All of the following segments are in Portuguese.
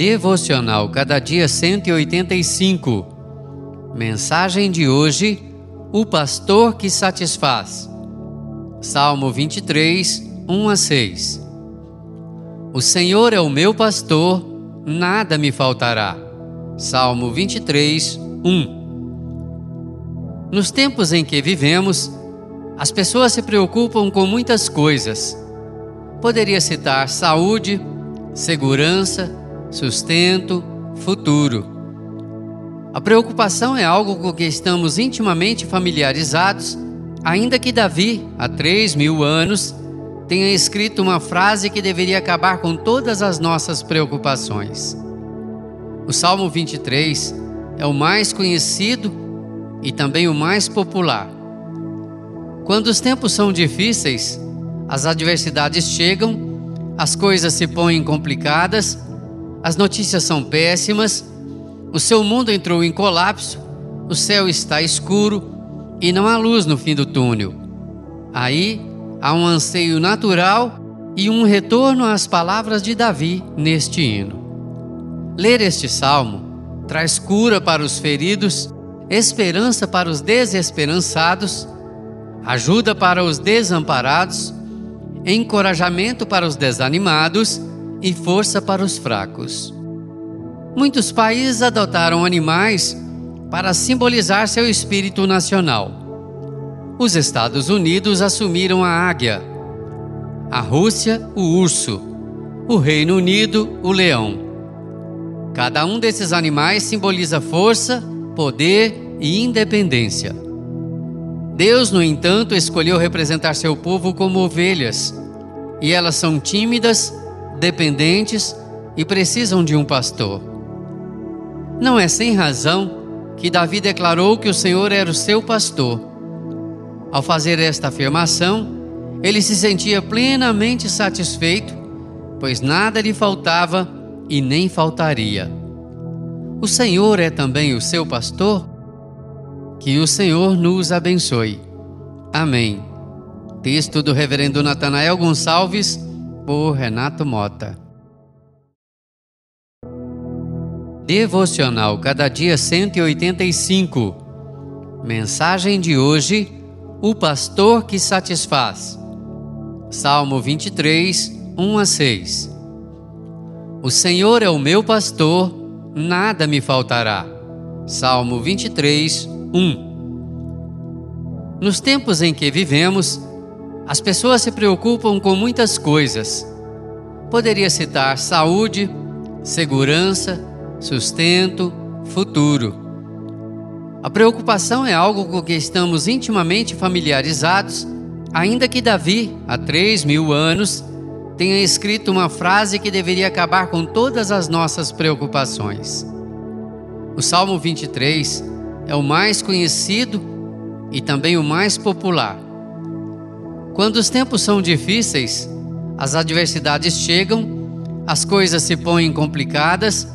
Devocional Cada Dia 185. Mensagem de hoje: O pastor que satisfaz. Salmo 23, 1 a 6. O Senhor é o meu pastor, nada me faltará. Salmo 23, 1. Nos tempos em que vivemos, as pessoas se preocupam com muitas coisas. Poderia citar saúde, segurança, sustento, futuro. A preocupação é algo com que estamos intimamente familiarizados, ainda que Davi, há três mil anos, tenha escrito uma frase que deveria acabar com todas as nossas preocupações. O Salmo 23 é o mais conhecido e também o mais popular. Quando os tempos são difíceis, as adversidades chegam, as coisas se põem complicadas as notícias são péssimas, o seu mundo entrou em colapso, o céu está escuro e não há luz no fim do túnel. Aí há um anseio natural e um retorno às palavras de Davi neste hino. Ler este salmo traz cura para os feridos, esperança para os desesperançados, ajuda para os desamparados, encorajamento para os desanimados e força para os fracos. Muitos países adotaram animais para simbolizar seu espírito nacional. Os Estados Unidos assumiram a águia, a Rússia, o urso, o Reino Unido, o leão. Cada um desses animais simboliza força, poder e independência. Deus, no entanto, escolheu representar seu povo como ovelhas, e elas são tímidas dependentes e precisam de um pastor. Não é sem razão que Davi declarou que o Senhor era o seu pastor. Ao fazer esta afirmação, ele se sentia plenamente satisfeito, pois nada lhe faltava e nem faltaria. O Senhor é também o seu pastor? Que o Senhor nos abençoe. Amém. Texto do Reverendo Natanael Gonçalves por Renato Mota. Devocional Cada Dia 185. Mensagem de hoje: O pastor que satisfaz. Salmo 23, 1 a 6. O Senhor é o meu pastor, nada me faltará. Salmo 23, 1. Nos tempos em que vivemos, as pessoas se preocupam com muitas coisas. Poderia citar saúde, segurança, sustento, futuro. A preocupação é algo com que estamos intimamente familiarizados, ainda que Davi, há três mil anos, tenha escrito uma frase que deveria acabar com todas as nossas preocupações. O Salmo 23 é o mais conhecido e também o mais popular. Quando os tempos são difíceis, as adversidades chegam, as coisas se põem complicadas,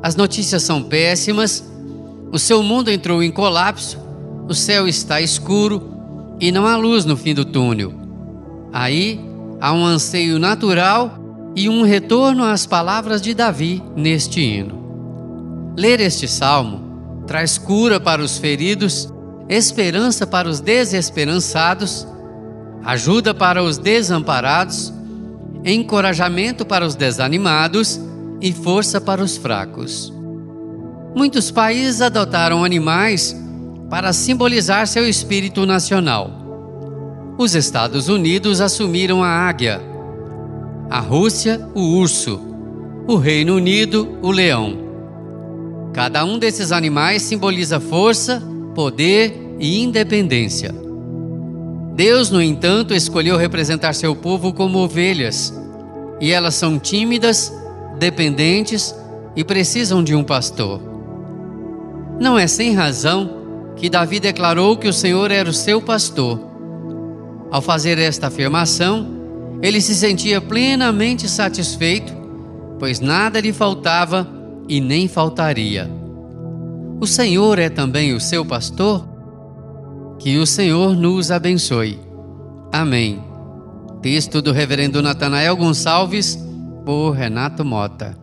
as notícias são péssimas, o seu mundo entrou em colapso, o céu está escuro e não há luz no fim do túnel. Aí há um anseio natural e um retorno às palavras de Davi neste hino. Ler este salmo traz cura para os feridos, esperança para os desesperançados ajuda para os desamparados, encorajamento para os desanimados e força para os fracos. Muitos países adotaram animais para simbolizar seu espírito nacional. Os Estados Unidos assumiram a águia, a Rússia, o urso, o Reino Unido, o leão. Cada um desses animais simboliza força, poder e independência. Deus, no entanto, escolheu representar seu povo como ovelhas, e elas são tímidas, dependentes e precisam de um pastor. Não é sem razão que Davi declarou que o Senhor era o seu pastor. Ao fazer esta afirmação, ele se sentia plenamente satisfeito, pois nada lhe faltava e nem faltaria. O Senhor é também o seu pastor? Que o Senhor nos abençoe. Amém. Texto do Reverendo Natanael Gonçalves, por Renato Mota.